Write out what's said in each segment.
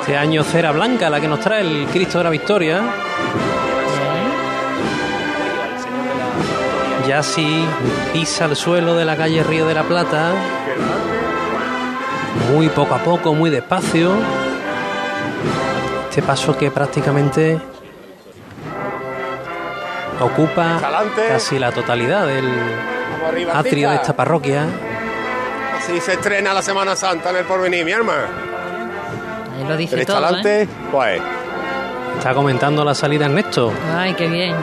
Este año cera blanca, la que nos trae el Cristo de la Victoria. Ya sí pisa el suelo de la calle Río de la Plata. Muy poco a poco, muy despacio. Este paso que prácticamente ocupa casi la totalidad del atrio de esta parroquia. Así se estrena la Semana Santa en el porvenir, mi hermano. Ahí lo dice todo, adelante, ¿eh? pues. Está comentando la salida Ernesto. Ay, qué bien.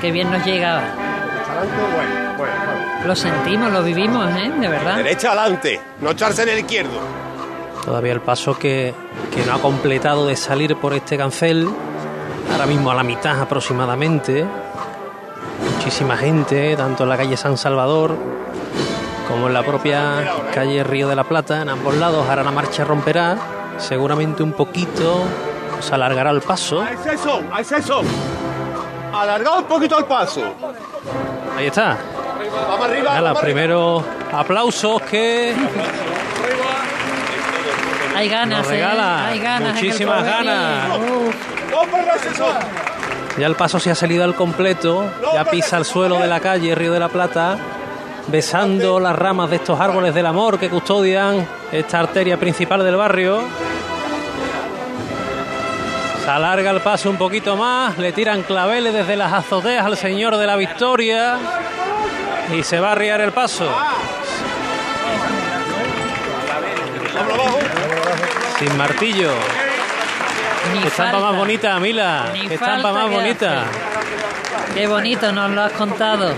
Qué bien nos llega. Derecha adelante, bueno, bueno, bueno. Lo sentimos, lo vivimos, ¿eh? De verdad. Derecha adelante, no echarse en el izquierdo. Todavía el paso que, que no ha completado de salir por este cancel. Ahora mismo a la mitad aproximadamente. Muchísima gente, tanto en la calle San Salvador como en la propia calle Río de la Plata, en ambos lados. Ahora la marcha romperá, seguramente un poquito, se alargará el paso. A exceso, a exceso. Alargado un poquito el paso. Ahí está. Vamos arriba. Ya los vamos primeros aplausos que Hay ganas, nos regala. ¿eh? Hay ganas. Muchísimas ganas. Ya el paso se ha salido al completo, ya pisa el suelo de la calle Río de la Plata, besando las ramas de estos árboles del amor que custodian esta arteria principal del barrio. Se alarga el paso un poquito más, le tiran claveles desde las azoteas al Señor de la Victoria y se va a arriar el paso. Sin martillo. Ni Qué estampa falta. más bonita, Mila. Ni Qué estampa más bonita. hace. Qué bonito nos lo has contado.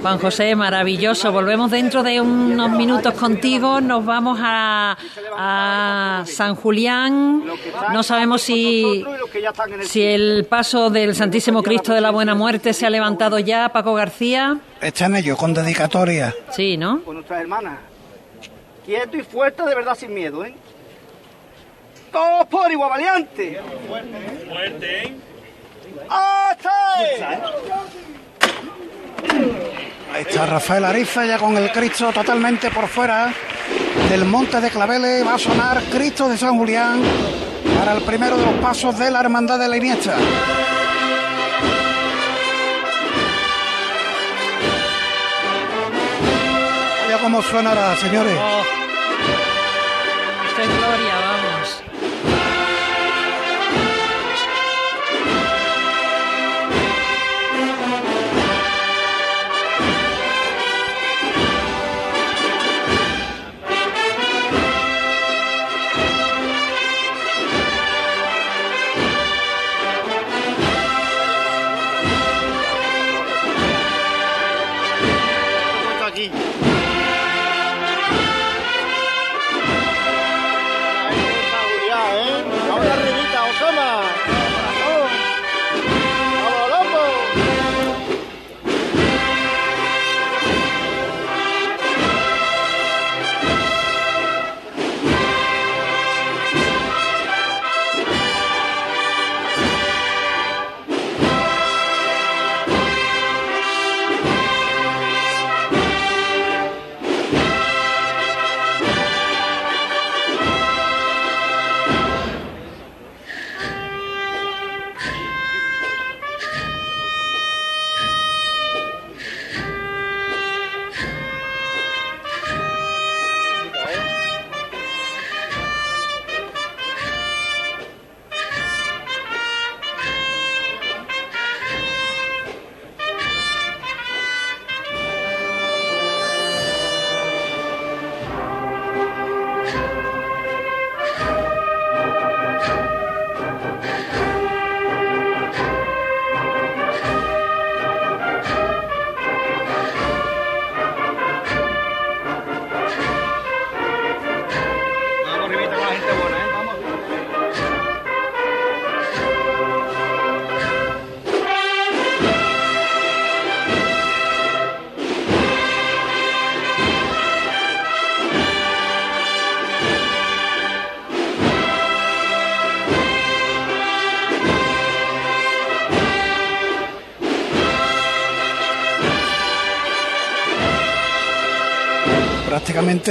Juan José, maravilloso. Volvemos dentro de unos minutos contigo. Nos vamos a, a San Julián. No sabemos si, si el paso del Santísimo Cristo de la Buena Muerte se ha levantado ya, Paco García. Está en ello, con dedicatoria. Sí, ¿no? con nuestras hermanas. Quieto y fuerte, de verdad, sin miedo, ¿eh? Todos por igual, valiente. Fuerte, ¿eh? Ahí está Rafael Ariza ya con el Cristo totalmente por fuera del Monte de Claveles. Va a sonar Cristo de San Julián para el primero de los pasos de la Hermandad de la Iniesta. Vaya cómo suenará, señores. Oh. Gloria, vamos.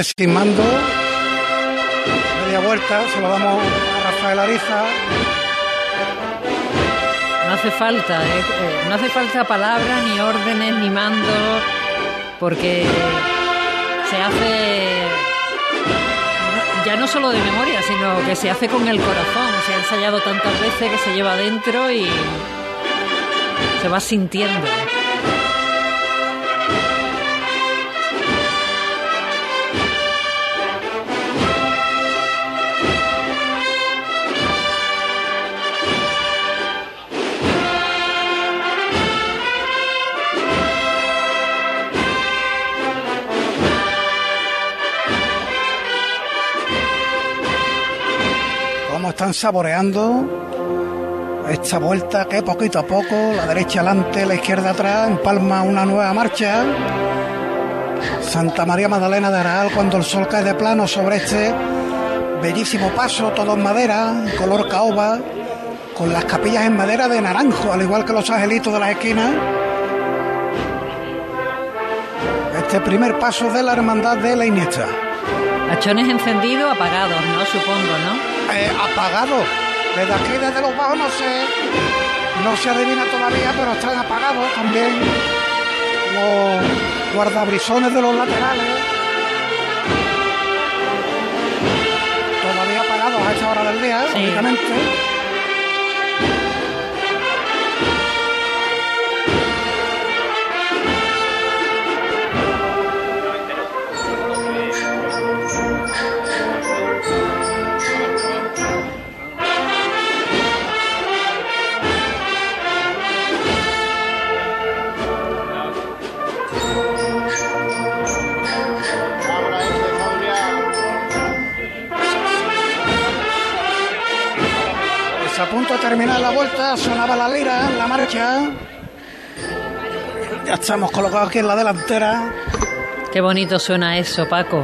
Sin mando. Media vuelta, se lo damos a Rafael Ariza. No hace falta, eh, eh, no hace falta palabras, ni órdenes, ni mando, porque se hace ya no solo de memoria, sino que se hace con el corazón. Se ha ensayado tantas veces que se lleva adentro y se va sintiendo. Están saboreando esta vuelta que poquito a poco, la derecha adelante, la izquierda atrás, empalma una nueva marcha. Santa María Magdalena de Aral cuando el sol cae de plano sobre este bellísimo paso, todo en madera, color caoba, con las capillas en madera de naranjo, al igual que los angelitos de las esquinas. Este primer paso de la hermandad de la Iniesta. Hachones encendidos, apagados, ¿no? Supongo, ¿no? Eh, apagado. Desde aquí, desde los bajos, no sé, no se adivina todavía, pero están apagados también los guardabrisones de los laterales. Todavía apagados a esta hora del día, sí. a punto de terminar la vuelta, sonaba la lira, la marcha. Ya estamos colocados aquí en la delantera. Qué bonito suena eso, Paco.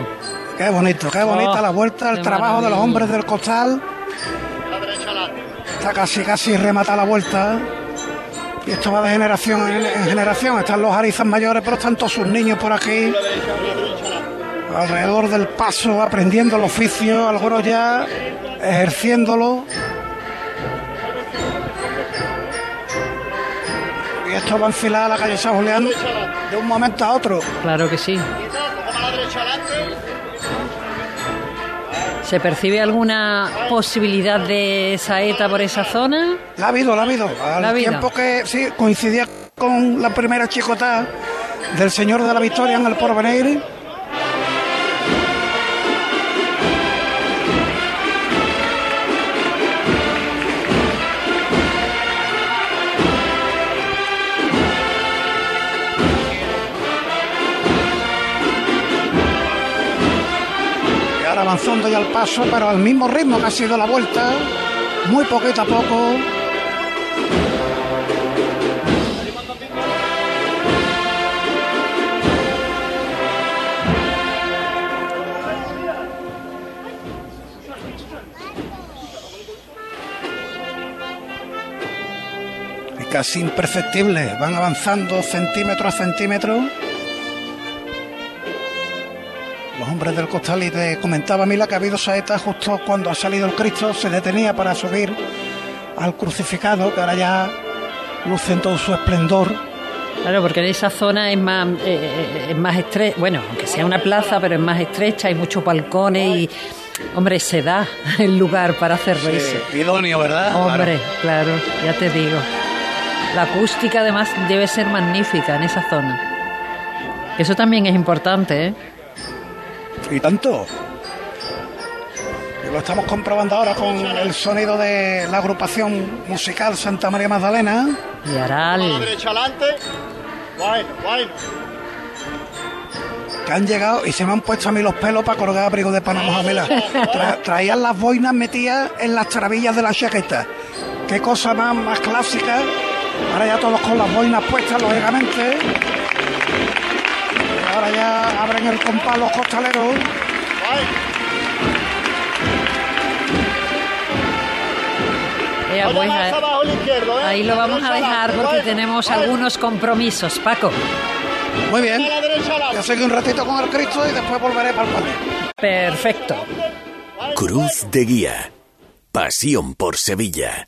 Qué bonito, qué bonita oh, la vuelta, el trabajo de los hombres del costal. Está casi, casi remata la vuelta. Y esto va de generación en, generación. Están los arizas mayores, pero están todos sus niños por aquí. Alrededor del paso, aprendiendo el oficio, algunos ya ejerciéndolo. Y esto va a enfilar a la calle San Julián de un momento a otro. Claro que sí. ¿Se percibe alguna posibilidad de saeta por esa zona? La ha habido, la ha habido. Al tiempo que sí, coincidía con la primera chicota del Señor de la Victoria en el Porvenir avanzando ya al paso, pero al mismo ritmo que ha sido la vuelta, muy poquito a poco. casi imperceptibles, van avanzando centímetro a centímetro. Los hombres del costal y te comentaba Mila que ha habido saeta justo cuando ha salido el Cristo, se detenía para subir al crucificado, que ahora ya luce en todo su esplendor. Claro, porque en esa zona es más, eh, es más estrecha, bueno, aunque sea una plaza, pero es más estrecha, hay muchos balcones y, hombre, se da el lugar para hacer sí, idóneo, ¿verdad? Hombre, claro, ya te digo. La acústica además debe ser magnífica en esa zona. Eso también es importante, ¿eh? Y tanto. lo estamos comprobando ahora con el sonido de la agrupación musical Santa María Magdalena. Y Aral. Que han llegado y se me han puesto a mí los pelos para colgar abrigo de Panamá Jamela. traían las boinas metidas en las trabillas de la chaqueta. Qué cosa más, más clásica. Ahora ya todos con las boinas puestas, lógicamente. Ahora ya abren el compás los costaleros. Pues, ahí lo vamos a dejar porque tenemos algunos compromisos, Paco. Muy bien. Yo seguí un ratito con el Cristo y después volveré para el palio. Perfecto. Cruz de Guía. Pasión por Sevilla.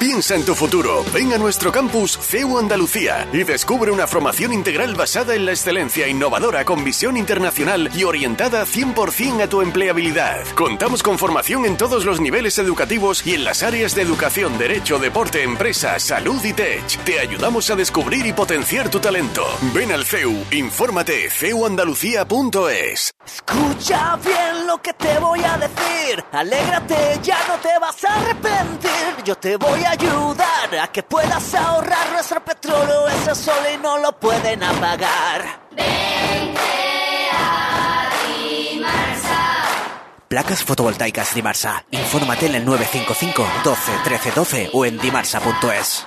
Piensa en tu futuro. Ven a nuestro campus CEU Andalucía y descubre una formación integral basada en la excelencia innovadora con visión internacional y orientada 100% a tu empleabilidad. Contamos con formación en todos los niveles educativos y en las áreas de educación, derecho, deporte, empresa, salud y tech. Te ayudamos a descubrir y potenciar tu talento. Ven al CEU, infórmate ceuandalucía.es. Escucha bien lo que te voy a decir. Alégrate, ya no te vas a arrepentir. Yo te voy a ayudar a que puedas ahorrar nuestro petróleo. Ese sol y no lo pueden apagar. Placas fotovoltaicas Dimarsa. Infórmate en el 955 12 13 12 o en dimarsa.es.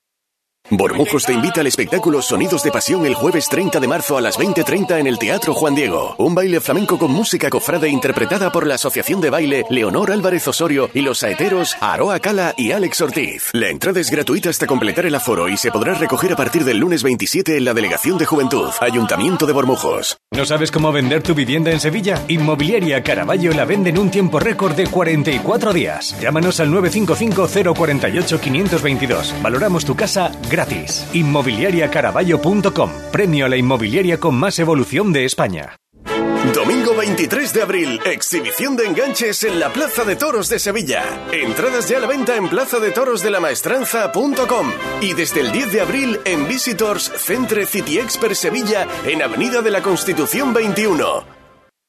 Bormujos te invita al espectáculo Sonidos de Pasión el jueves 30 de marzo a las 20.30 en el Teatro Juan Diego. Un baile flamenco con música cofrade interpretada por la Asociación de Baile Leonor Álvarez Osorio y los saeteros Aroa Cala y Alex Ortiz. La entrada es gratuita hasta completar el aforo y se podrá recoger a partir del lunes 27 en la Delegación de Juventud, Ayuntamiento de Bormujos. ¿No sabes cómo vender tu vivienda en Sevilla? Inmobiliaria Caraballo la vende en un tiempo récord de 44 días. Llámanos al 955 048 522. Valoramos tu casa gratis. Inmobiliariacaraballo.com. Premio a la inmobiliaria con más evolución de España. Domingo 23 de abril, exhibición de enganches en la Plaza de Toros de Sevilla. Entradas ya a la venta en plazadetorosdelamaestranza.com y desde el 10 de abril en Visitors Centre City Expert Sevilla en Avenida de la Constitución 21.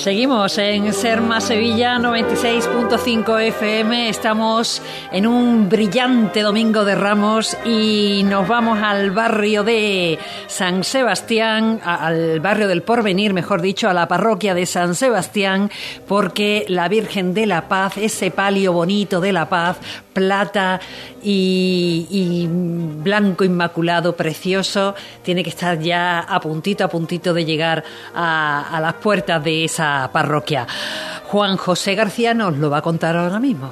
Seguimos en Serma Sevilla 96.5 FM. Estamos en un brillante domingo de Ramos y nos vamos al barrio de San Sebastián, al barrio del Porvenir, mejor dicho, a la parroquia de San Sebastián, porque la Virgen de la Paz, ese palio bonito de la Paz, plata y, y blanco inmaculado, precioso, tiene que estar ya a puntito, a puntito de llegar a, a las puertas de esa parroquia. Juan José García nos lo va a contar ahora mismo.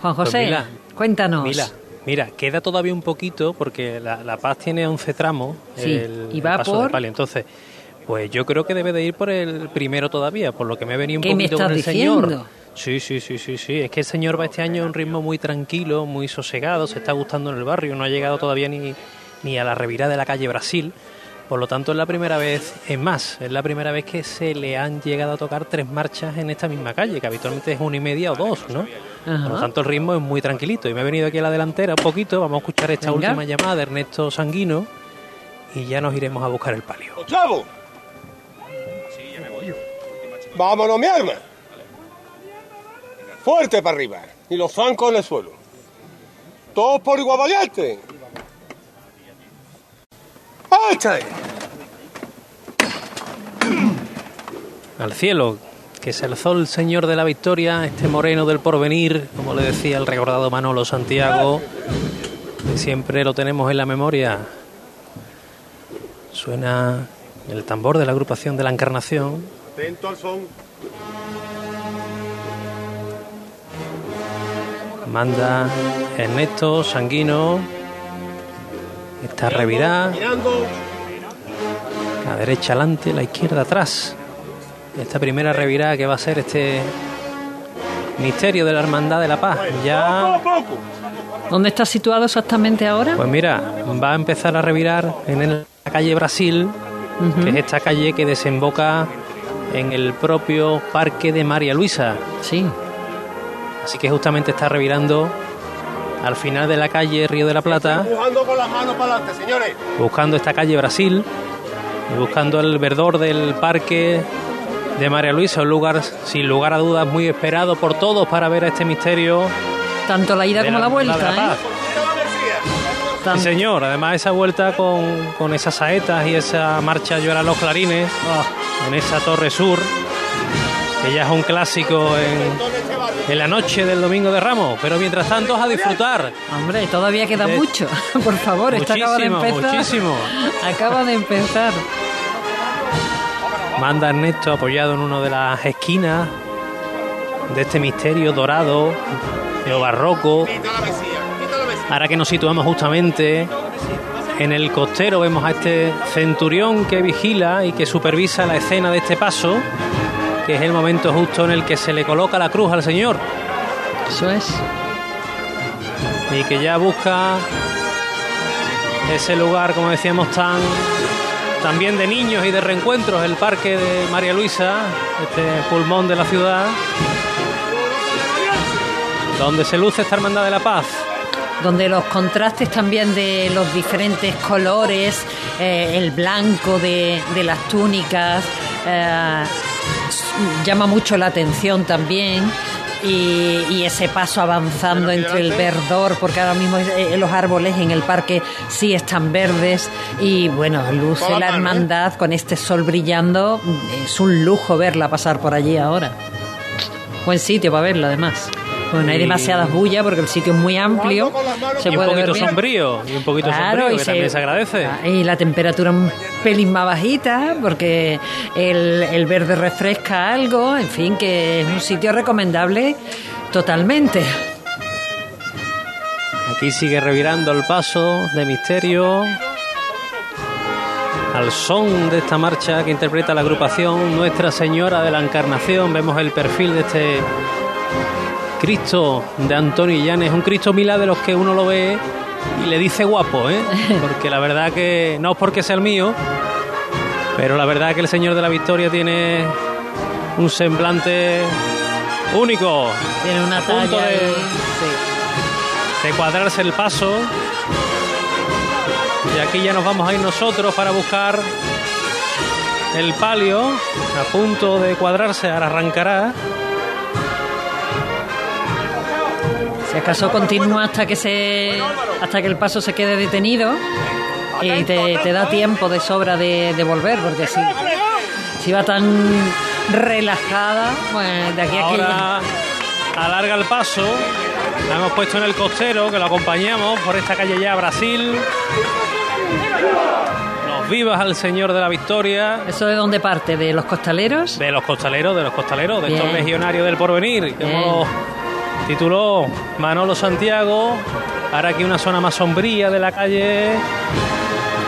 Juan Pues José, cuéntanos. Mira, mira, queda todavía un poquito porque la, La Paz tiene 11 tramos. Sí, el, y va el paso por- de palio. Entonces, pues yo creo que debe de ir por el primero todavía, por lo que me he venido un ¿Qué me poquito con el diciendo? señor. Sí, sí, sí, sí, sí. Es que el señor va este año a un ritmo muy tranquilo, muy sosegado, se está gustando en el barrio, no ha llegado todavía ni, ni a la revirada de la calle Brasil. Por lo tanto, es la primera vez, es más, es la primera vez que se le han llegado a tocar tres marchas en esta misma calle, que habitualmente es una y media o dos, ¿no? Ajá. Por lo tanto, el ritmo es muy tranquilito. Y me he venido aquí a la delantera un poquito, vamos a escuchar esta Venga. última llamada de Ernesto Sanguino y ya nos iremos a buscar el palio. ¡Chavo! Vámonos, mi arma. Fuerte para arriba. Y los zancos en el suelo. Todos por igual valiente. ¡Échale! Al cielo, que se alzó el Señor de la Victoria, este moreno del porvenir, como le decía el recordado Manolo Santiago, que siempre lo tenemos en la memoria. Suena el tambor de la agrupación de la Encarnación. Atento al son. Manda Ernesto Sanguino. Está revirada. Mirando. La derecha adelante, la izquierda atrás. Esta primera revirada que va a ser este misterio de la Hermandad de la Paz. Ya, ¿Dónde está situado exactamente ahora? pues mira, va a empezar a revirar en la calle Brasil, que es esta calle que desemboca en el propio parque de María Luisa. Sí. Así que justamente está revirando al final de la calle Río de la Plata. Empujando con las manos para adelante, señores. buscando esta calle Brasil y buscando el verdor del parque de María Luisa, un lugar sin lugar a dudas muy esperado por todos para ver a este misterio. Tanto la ida como la vuelta, Paz. ¿eh? Sí, señor, además esa vuelta con, con esas saetas y esa marcha lloran los clarines en esa torre sur, que ya es un clásico en, en la noche del Domingo de Ramos, pero mientras tanto a disfrutar. Hombre, todavía queda De- mucho. Por favor, esto acaba de empezar. muchísimo. Acaba de empezar. Manda Ernesto apoyado en una de las esquinas de este misterio dorado, neobarroco. Ahora que nos situamos justamente en el costero, vemos a este centurión que vigila y que supervisa la escena de este paso, que es el momento justo en el que se le coloca la cruz al Señor. Eso es. Y que ya busca ese lugar, como decíamos, tan también de niños y de reencuentros, el parque de María Luisa, este pulmón de la ciudad, donde se luce esta hermandad de la paz. donde los contrastes también de los diferentes colores, eh, el blanco de, de las túnicas, eh, llama mucho la atención también. Y, y ese paso avanzando entre el verdor, porque ahora mismo eh, los árboles en el parque sí están verdes y bueno, luce la hermandad con este sol brillando, es un lujo verla pasar por allí ahora. Buen sitio para verla además. Pues no hay demasiadas bullas porque el sitio es muy amplio. Se y un ver poquito sombrío, y un poquito Claro, sombrío, y que se- también se agradece. Ah, Y la temperatura un pelín más bajita porque el, el verde refresca algo. En fin, que es un sitio recomendable totalmente. Aquí sigue revirando el paso de misterio. Al son de esta marcha que interpreta la agrupación Nuestra Señora de la Encarnación, vemos el perfil de este Cristo de Antonio Llanes, un Cristo Milá de los que uno lo ve y le dice guapo, ¿eh? porque la verdad que no es porque sea el mío, pero la verdad que el Señor de la Victoria tiene un semblante único. Tiene una A punto talla de- de cuadrarse el paso. Y aquí ya nos vamos a ir nosotros para buscar el palio, a punto de cuadrarse, ahora arrancará. Si acaso continúa hasta que se hasta que el paso se quede detenido y te, te da tiempo de sobra de, de volver, porque si, si va tan relajada, pues de aquí a que Ahora alarga el paso. La hemos puesto en el costero, que lo acompañamos por esta calle ya Brasil. Los vivas al Señor de la Victoria. ¿Eso de dónde parte? ¿De los costaleros? De los costaleros, de los costaleros, de estos legionarios del porvenir, tituló Manolo Santiago. Ahora aquí una zona más sombría de la calle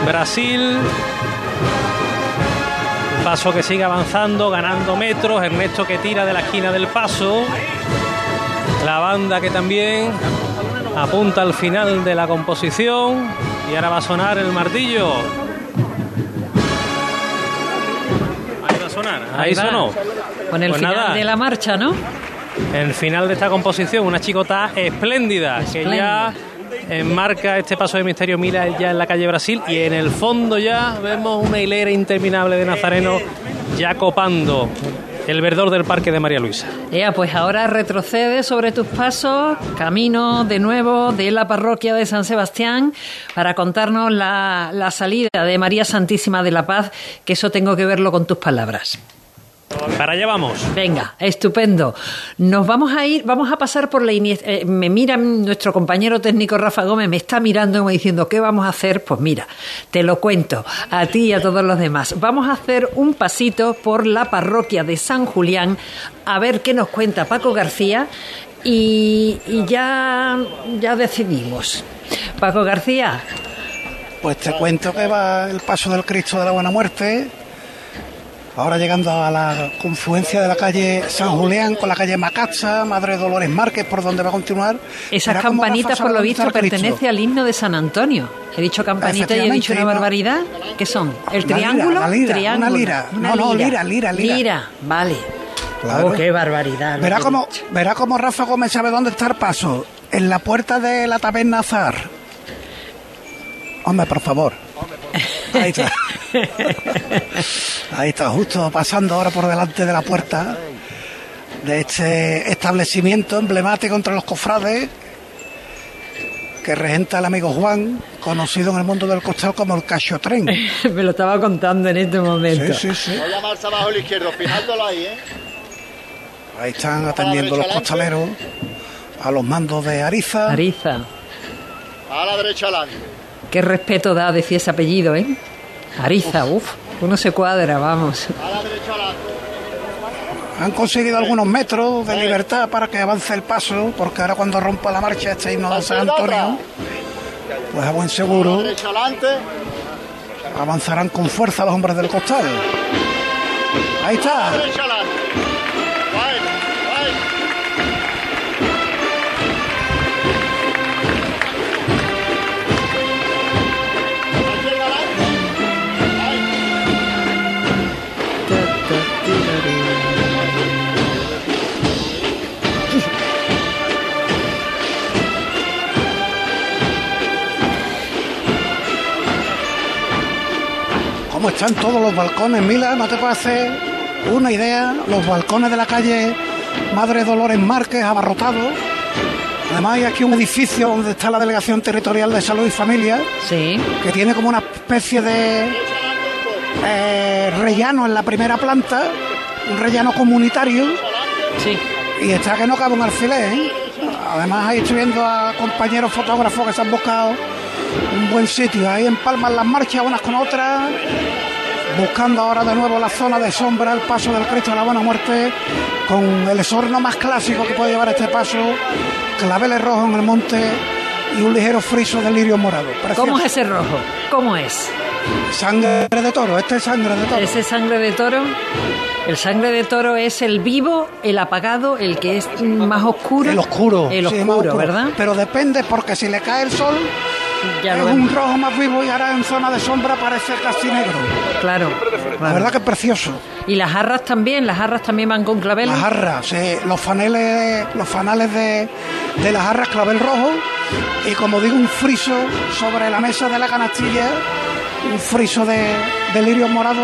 Brasil. Paso que sigue avanzando, ganando metros. Ernesto que tira de la esquina del paso. La banda que también apunta al final de la composición. Y ahora va a sonar el martillo. Ahí va a sonar. Ahí, va. sonó. Con el Pues final nada. de la marcha, ¿no? El final de esta composición, una chicota espléndida, que ya enmarca este paso de misterio mira ya en la calle Brasil y en el fondo ya vemos una hilera interminable de nazarenos ya copando el verdor del Parque de María Luisa. Ya, pues ahora retrocede sobre tus pasos, camino de nuevo de la parroquia de San Sebastián para contarnos la, la salida de María Santísima de la Paz, que eso tengo que verlo con tus palabras. Para allá vamos. Venga, estupendo. Nos vamos a ir, vamos a pasar por la Iniesta. eh, me mira nuestro compañero técnico Rafa Gómez, me está mirando como diciendo, ¿qué vamos a hacer? Pues mira, te lo cuento a ti y a todos los demás. Vamos a hacer un pasito por la parroquia de San Julián a ver qué nos cuenta Paco García y, y ya, ya decidimos. Paco García, Pues te cuento que va el paso del Cristo de la Buena Muerte. Ahora llegando a la confluencia de la calle San Julián con la calle Macacha, Madre Dolores Márquez, por donde va a continuar. esas campanitas por lo visto dónde está el Cristo. pertenece al himno de San Antonio. He dicho campanita y he dicho una barbaridad. ¿Qué son? ¿El Una lira, triángulo? una lira, Triángulo. una lira. No, no, lira, lira, lira. vale. Claro. Oh, qué barbaridad. Verá cómo, verá cómo Rafa Gómez sabe dónde está el paso. En la puerta de la taberna Azar. Hombre, por favor. Ahí está. Ahí está, justo pasando ahora por delante de la puerta de este establecimiento emblemático entre los cofrades que regenta el amigo Juan, conocido en el mundo del costal como el Cachotren. Me lo estaba contando en este momento. Sí, sí, sí. Voy a llamarse abajo a la izquierda, fijándolo ahí, ¿eh? Ahí están atendiendo los costaleros a los mandos de Ariza. Ariza. A la derecha adelante. Qué respeto da decir ese apellido, ¿eh? Ariza, uff. Uno se cuadra, vamos. A la derecha adelante. Han conseguido algunos metros de libertad para que avance el paso, porque ahora cuando rompa la marcha este himno de San Antonio, pues a buen A la seguro derecha adelante. avanzarán con fuerza los hombres del costal. Ahí está. ¿Cómo están todos los balcones, Mila? ¿No te hacer una idea? Los balcones de la calle Madre Dolores Márquez abarrotados. Además hay aquí un edificio donde está la Delegación Territorial de Salud y Familia, Sí. que tiene como una especie de eh, rellano en la primera planta, un rellano comunitario. Sí. Y está que no cabe un alfiler, ¿eh? Además ahí estoy viendo a compañeros fotógrafos que se han buscado un buen sitio. Ahí empalman las marchas unas con otras, buscando ahora de nuevo la zona de sombra, el paso del Cristo de la Buena Muerte, con el esorno más clásico que puede llevar este paso, claveles rojos en el monte y un ligero friso de lirio morado. Precioso. ¿Cómo es ese rojo? ¿Cómo es? Sangre de toro, este es sangre de toro. ¿Ese sangre de toro? El sangre de toro es el vivo, el apagado, el que es más oscuro. El oscuro. El oscuro. ¿verdad? Pero depende porque si le cae el sol Ya es un rojo más vivo y ahora en zona de sombra parece casi negro. Claro. La verdad que es precioso. Y las jarras también, las jarras también van con claveles. Las jarras, los faneles, los fanales de, de las jarras clavel rojo y como digo un friso sobre la mesa de la canastilla, un friso de, de lirio morado.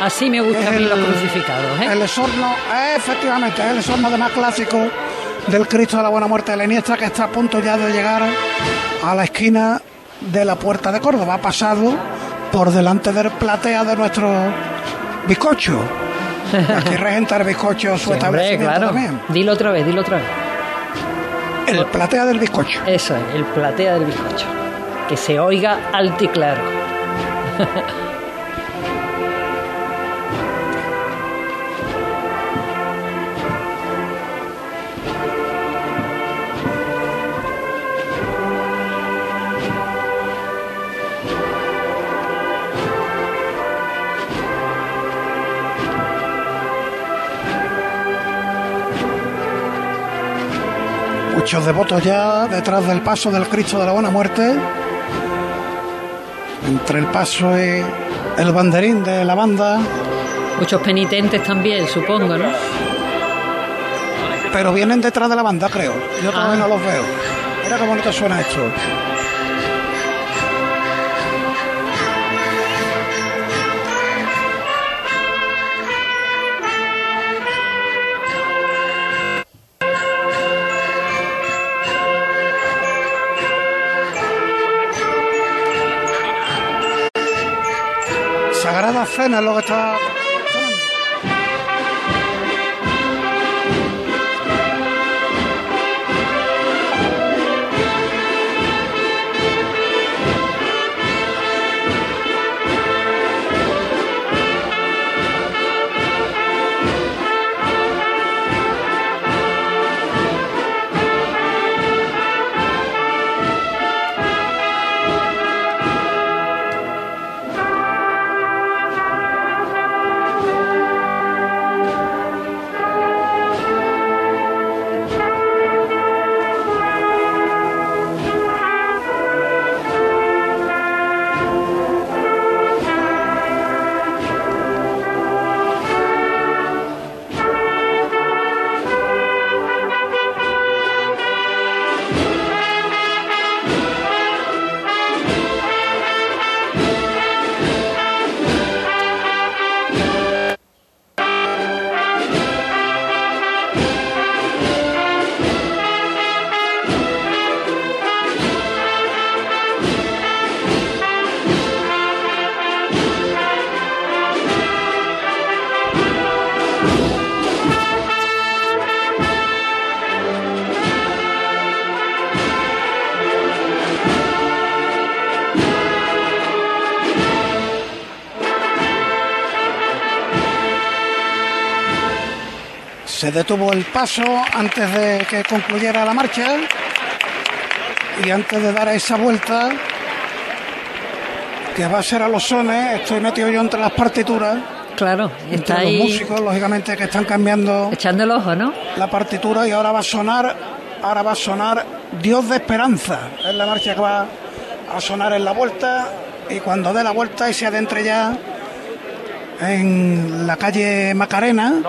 Así me gustan los crucificados, ¿eh? El esorno, eh, efectivamente, es el esorno de más clásico del Cristo de la Buena Muerte de la Iniesta que está a punto ya de llegar a la esquina de la Puerta de Córdoba. Ha pasado por delante del platea de nuestro bizcocho. Aquí regenta el bizcocho su Sí, establecimiento claro. también. Dilo otra vez, dilo otra vez. El platea del bizcocho. Eso es, el platea del bizcocho. Que se oiga alto y claro. Muchos devotos ya detrás del paso del Cristo de la Buena Muerte. Entre el paso y el banderín de la banda. Muchos penitentes también, supongo, ¿no? Pero vienen detrás de la banda, creo. Yo todavía Ah. no los veo. Mira qué bonito suena esto. Sagrada Cena es lo Se detuvo el paso antes de que concluyera la marcha y antes de dar esa vuelta que va a ser a los sones, estoy metido yo entre las partituras. Claro, está entre ahí. los músicos, lógicamente, que están cambiando. Echando el ojo, ¿no? La partitura y ahora va a sonar, ahora va a sonar Dios de Esperanza. Es la marcha que va a sonar en la vuelta y cuando dé la vuelta y se adentre ya en la calle Macarena,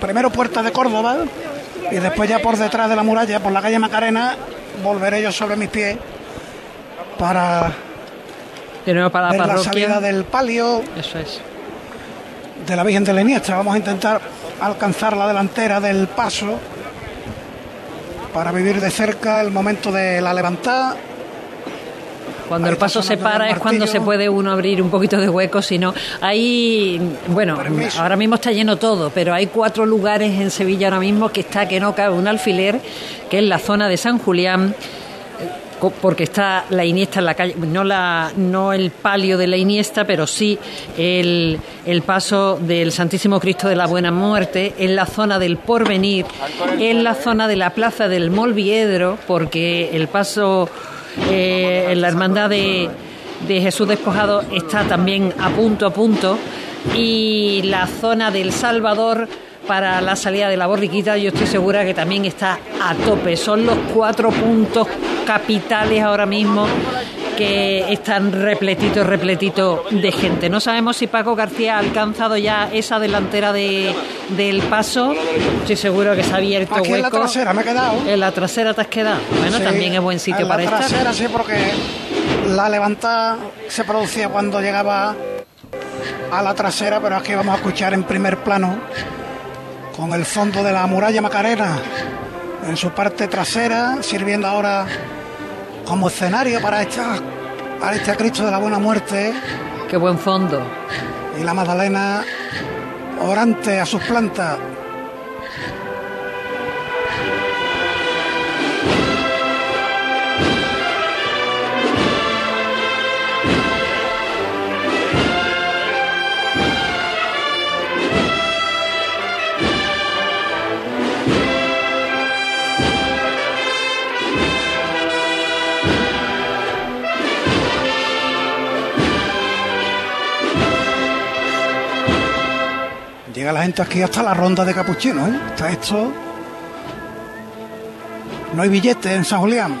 primero Puerta de Córdoba y después ya por detrás de la muralla, por la calle Macarena, volveré yo sobre mis pies para para la ver la salida del palio Eso es. de la Virgen de la Iniestra. Vamos a intentar alcanzar la delantera del paso para vivir de cerca el momento de la levantada. Cuando el paso se para es cuando se puede uno abrir un poquito de hueco, si no, ahí, bueno, ahora mismo está lleno todo, pero hay cuatro lugares en Sevilla ahora mismo que está que no cabe un alfiler, que es la zona de San Julián, eh, porque está la Iniesta en la calle, no la no el palio de la Iniesta, pero sí el, el paso del Santísimo Cristo de la Buena Muerte, en la zona del Porvenir, en la zona de la Plaza del Molviedro, porque el paso eh, en la Hermandad de, de Jesús Despojado está también a punto a punto y la zona del Salvador para la salida de la borriquita yo estoy segura que también está a tope. Son los cuatro puntos capitales ahora mismo que están repletitos, repletitos de gente. No sabemos si Paco García ha alcanzado ya esa delantera de, del paso. Estoy seguro que se ha abierto Aquí en la hueco. trasera me he quedado. En la trasera te has quedado. Bueno, Sí, también es buen sitio en para la estar. trasera, sí, porque la levantada se producía cuando llegaba a la trasera, pero aquí vamos a escuchar en primer plano con el fondo de la muralla Macarena en su parte trasera, sirviendo ahora como escenario para esta para este Cristo de la Buena Muerte. Qué buen fondo. Y la Magdalena orante a sus plantas. Llega la gente aquí hasta la ronda de capuchinos, ¿eh? Está esto. No hay billetes en San Julián.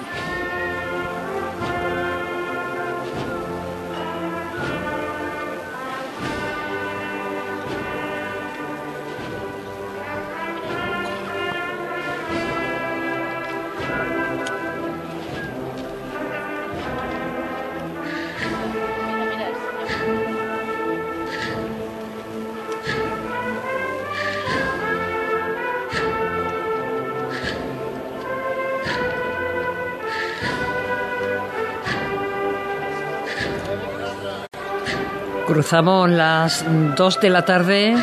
Cruzamos las 2 de la tarde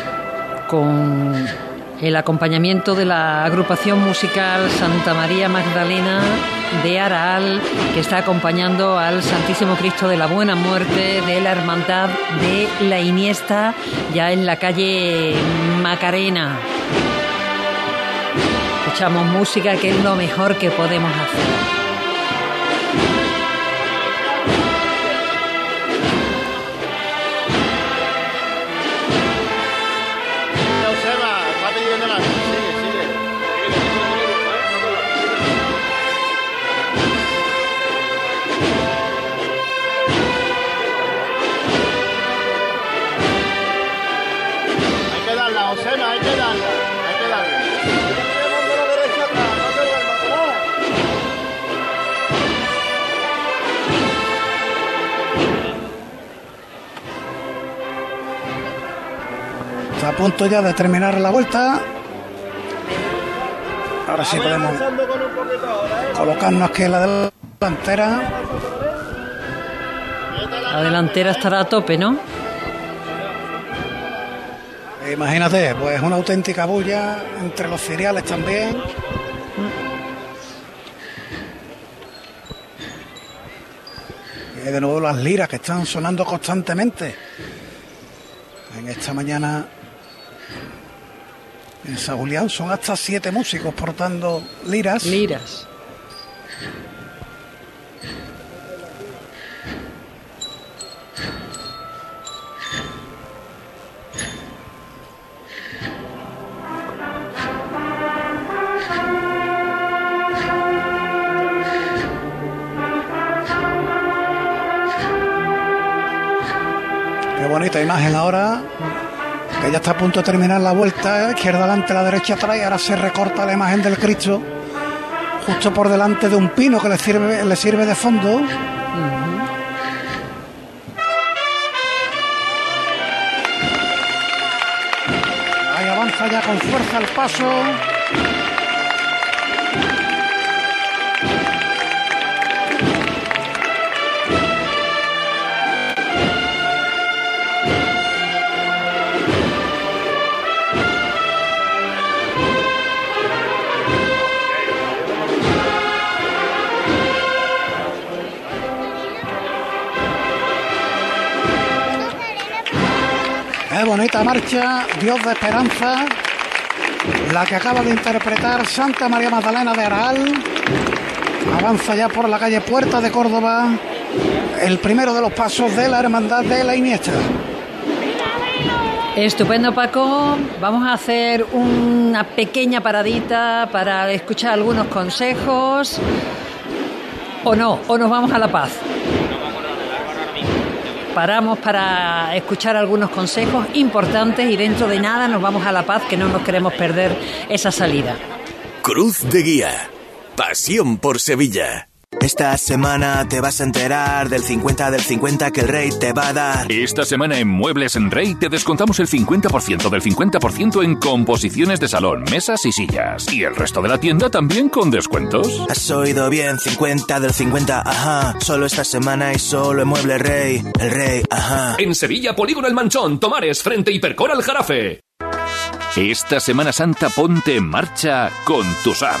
con el acompañamiento de la agrupación musical Santa María Magdalena de Araal, que está acompañando al Santísimo Cristo de la Buena Muerte de la Hermandad de la Iniesta, ya en la calle Macarena. Escuchamos música que es lo mejor que podemos hacer. Punto ya de terminar la vuelta. Ahora sí podemos colocarnos aquí en la delantera. La delantera estará a tope, ¿no? Imagínate, pues una auténtica bulla entre los cereales también. Y de nuevo las liras que están sonando constantemente. En esta mañana en San Julián son hasta siete músicos portando liras. Liras. Qué bonita imagen ahora que ya está a punto de terminar la vuelta, izquierda adelante, la derecha atrás, ahora se recorta la imagen del Cristo justo por delante de un pino que le sirve, le sirve de fondo. Ahí avanza ya con fuerza el paso. Bonita marcha, Dios de Esperanza, la que acaba de interpretar Santa María Magdalena de Araal. Avanza ya por la calle Puerta de Córdoba, el primero de los pasos de la Hermandad de la Iniesta. Estupendo Paco, vamos a hacer una pequeña paradita para escuchar algunos consejos. O no, o nos vamos a La Paz. Paramos para escuchar algunos consejos importantes y dentro de nada nos vamos a La Paz, que no nos queremos perder esa salida. Cruz de Guía. Pasión por Sevilla. Esta semana te vas a enterar del 50 del 50 que el rey te va a dar. Esta semana en Muebles en Rey te descontamos el 50% del 50% en composiciones de salón, mesas y sillas. Y el resto de la tienda también con descuentos. Has oído bien, 50 del 50, ajá. Solo esta semana y solo en Mueble Rey. El rey, ajá. En Sevilla, Polígono El Manchón, Tomares, frente Hipercor al Jarafe. Esta Semana Santa ponte en marcha con tu Sam.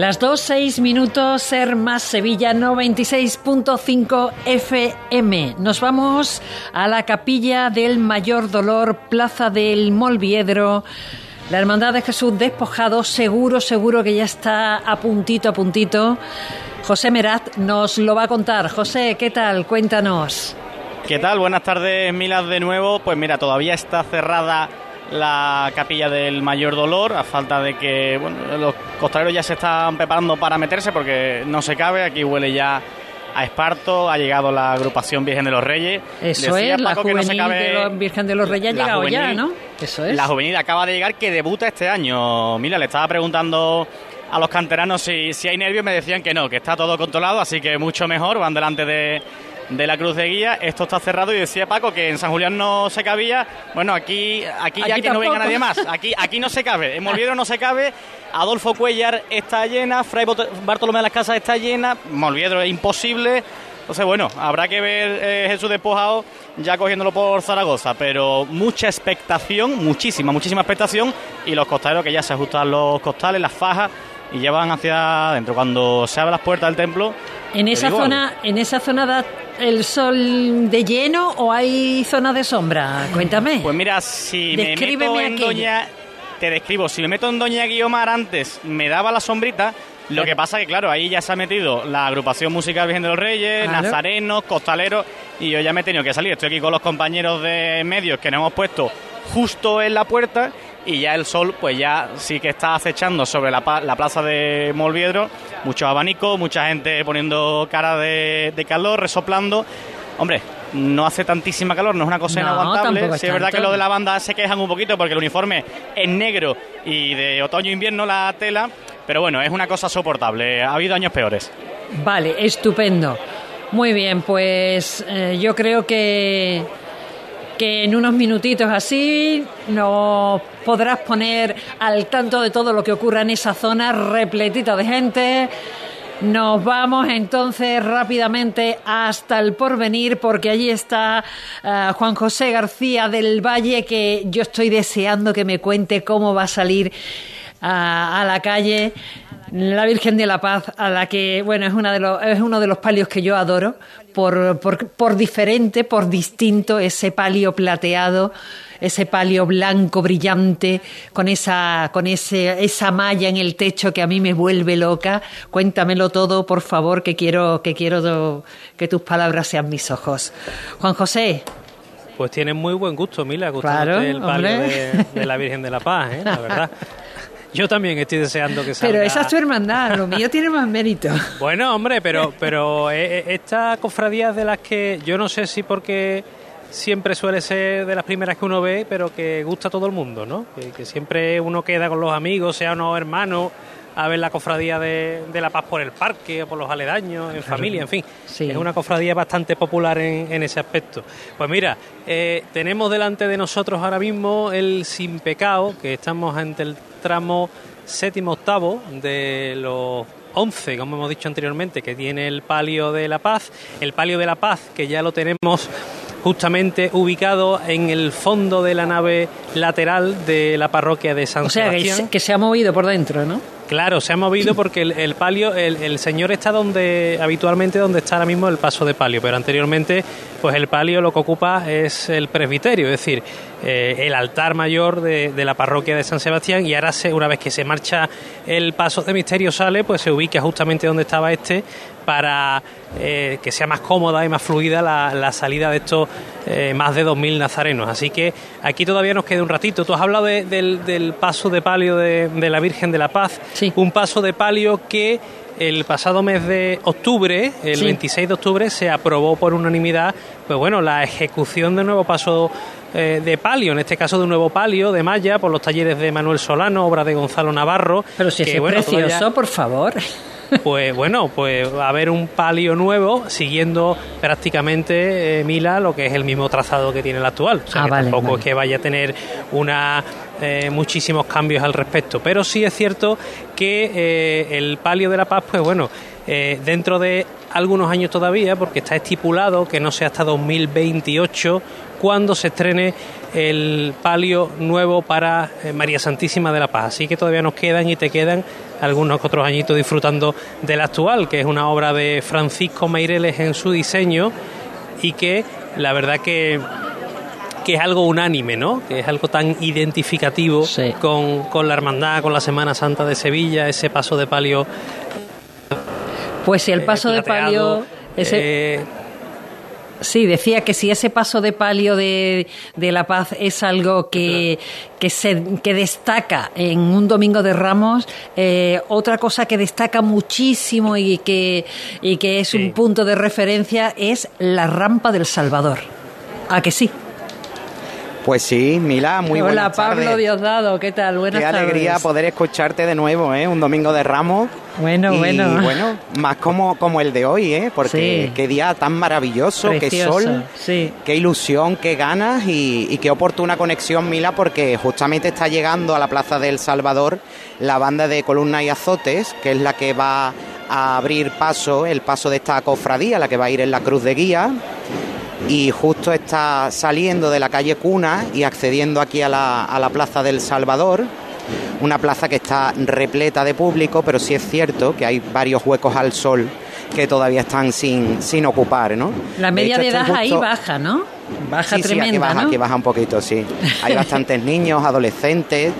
Las dos, seis minutos, ser más Sevilla 96.5 FM. Nos vamos a la capilla del Mayor Dolor, Plaza del Molviedro. La Hermandad de Jesús despojado, seguro, seguro que ya está a puntito, a puntito. José Merat nos lo va a contar. José, ¿qué tal? Cuéntanos. ¿Qué tal? Buenas tardes, Milas, de nuevo. Pues mira, todavía está cerrada la capilla del mayor dolor, a falta de que bueno, los costaleros ya se están preparando para meterse porque no se cabe, aquí huele ya a Esparto, ha llegado la agrupación Virgen de los Reyes. Eso es, la juvenil de los Virgen de los Reyes ha llegado ya, ¿no? Eso es. La juvenil acaba de llegar que debuta este año. Mira, le estaba preguntando a los canteranos si, si hay nervios, me decían que no, que está todo controlado, así que mucho mejor, van delante de de la Cruz de Guía. Esto está cerrado y decía Paco que en San Julián no se cabía. Bueno, aquí, aquí, ya que no venga nadie más. Aquí, aquí no se cabe. En Molviedro no se cabe. Adolfo Cuellar está llena. Fray Bartolomé de las Casas está llena. Molviedro es imposible. Entonces, bueno, habrá que ver eh, Jesús despojado ya cogiéndolo por Zaragoza, pero mucha expectación, muchísima, muchísima expectación y los costaleros que ya se ajustan los costales, las fajas y llevan hacia adentro. Cuando se abren las puertas del templo... En esa zona, en esa zona da el sol de lleno o hay zona de sombra? Cuéntame. Pues mira, si me meto en Doña... Te describo, si me meto en Doña Guiomar antes, me daba la sombrita, lo que pasa que, claro, ahí ya se ha metido la agrupación musical Virgen de los Reyes, nazarenos, costaleros, y yo ya me he tenido que salir. Estoy aquí con los compañeros de medios que nos hemos puesto justo en la puerta y ya el sol pues ya sí que está acechando sobre la, plaza de Molviedro, muchos abanicos, mucha gente poniendo cara de, calor, resoplando. Hombre, no hace tantísima calor, no es una cosa inaguantable. Sí, es verdad que lo de la banda se quejan un poquito porque el uniforme es negro y de otoño-invierno la tela, pero bueno, es una cosa soportable. Ha habido años peores. Vale, estupendo. Muy bien, pues eh, yo creo que que en unos minutitos así nos podrás poner al tanto de todo lo que ocurra en esa zona repletita de gente. Nos vamos entonces rápidamente hasta el porvenir porque allí está eh, Juan José García del Valle que yo estoy deseando que me cuente cómo va a salir a, a la calle la Virgen de la Paz, a la que, bueno, es, una de los, es uno de los palios que yo adoro, por, por, por diferente, por distinto, ese palio plateado, ese palio blanco brillante, con esa, con ese, esa malla en el techo que a mí me vuelve loca. Cuéntamelo todo, por favor, que quiero, que quiero que tus palabras sean mis ojos. Juan José. Pues tienes muy buen gusto, Mila, gustándote claro, el palio de, de, la Virgen de la Paz, ¿eh? la verdad. Yo también estoy deseando que salga. Pero esa es tu hermandad, lo mío tiene más mérito. Bueno, hombre, pero, pero eh, eh, esta cofradía de las que yo no sé si porque siempre suele ser de las primeras que uno ve, pero que gusta a todo el mundo, ¿no? Que, siempre uno queda con los amigos, sea unos hermanos, a ver la cofradía de, La Paz por el parque o por los aledaños, en familia, en fin. Es una cofradía bastante popular en, ese aspecto. Pues mira, eh, tenemos delante de nosotros ahora mismo el Sin Pecado, que estamos ante el tramo séptimo octavo de los 11, como hemos dicho anteriormente, que tiene el palio de la paz. El palio de la paz, que ya lo tenemos justamente ubicado en el fondo de la nave lateral de la parroquia de San Sebastián. O sea, que se, ha movido por dentro, ¿no? Claro, se ha movido porque el, palio, el, señor está donde habitualmente donde está ahora mismo el paso de palio, pero anteriormente, pues el palio lo que ocupa es el presbiterio, es decir, eh, el altar mayor de, la parroquia de San Sebastián y ahora se, una vez que se marcha el paso de misterio sale, pues se ubica justamente donde estaba este para eh, que sea más cómoda y más fluida la, salida de estos eh, más de 2.000 nazarenos. Así que aquí todavía nos queda un ratito. Tú has hablado del, paso de palio de, la Virgen de la Paz, un paso de palio que el pasado mes de octubre, el 26 de octubre, se aprobó por unanimidad, pues bueno, la ejecución de un nuevo paso eh, de palio, en este caso de un nuevo palio de malla, por los talleres de Manuel Solano, obra de Gonzalo Navarro. Pero si es precioso, por favor pues bueno, pues va a haber un palio nuevo siguiendo prácticamente eh, Mila lo que es el mismo trazado que tiene el actual. O sea, ah, tampoco es que vaya a tener una eh, muchísimos cambios al respecto. Pero sí es cierto que eh, el palio de la paz, pues bueno, dentro de algunos años todavía, porque está estipulado que no sea hasta 2028 cuando se estrene el palio nuevo para María Santísima de la Paz. Así que todavía nos quedan y te quedan algunos otros añitos disfrutando del actual, que es una obra de Francisco Meireles en su diseño y que la verdad que que es algo unánime, ¿no? Que es algo tan identificativo con, la hermandad, con la Semana Santa de Sevilla, ese paso de palio. Pues si el paso de palio, ese, eh, Sí, decía que si ese paso de palio de, La Paz es algo que, que, se, que destaca en un Domingo de Ramos, eh, otra cosa que destaca muchísimo y que, y que es un punto de referencia es la rampa del Salvador. ¿A que sí? Pues sí, Mila, muy Hola, Hola, Pablo Diosdado, ¿qué tal? Buenas Qué alegría poder escucharte de nuevo, ¿eh? Un domingo de Ramos. Bueno, y, bueno. bueno, más como, como el de hoy, ¿eh? Porque qué día tan maravilloso, qué sol, sí. qué ilusión, qué ganas y, qué oportuna conexión, Mila, porque justamente está llegando a la Plaza del Salvador la banda de columnas y azotes, que es la que va a abrir paso, el paso de esta cofradía, la que va a ir en la cruz de guía y justo está saliendo de la calle Cuna y accediendo aquí a la, a la Plaza del Salvador, una plaza que está repleta de público, pero sí es cierto que hay varios huecos al sol que todavía están sin, sin ocupar, ¿no? La media de, edad ahí baja, ¿no? Baja sí, tremenda, sí, aquí baja, aquí baja un poquito, sí. Hay bastantes niños, adolescentes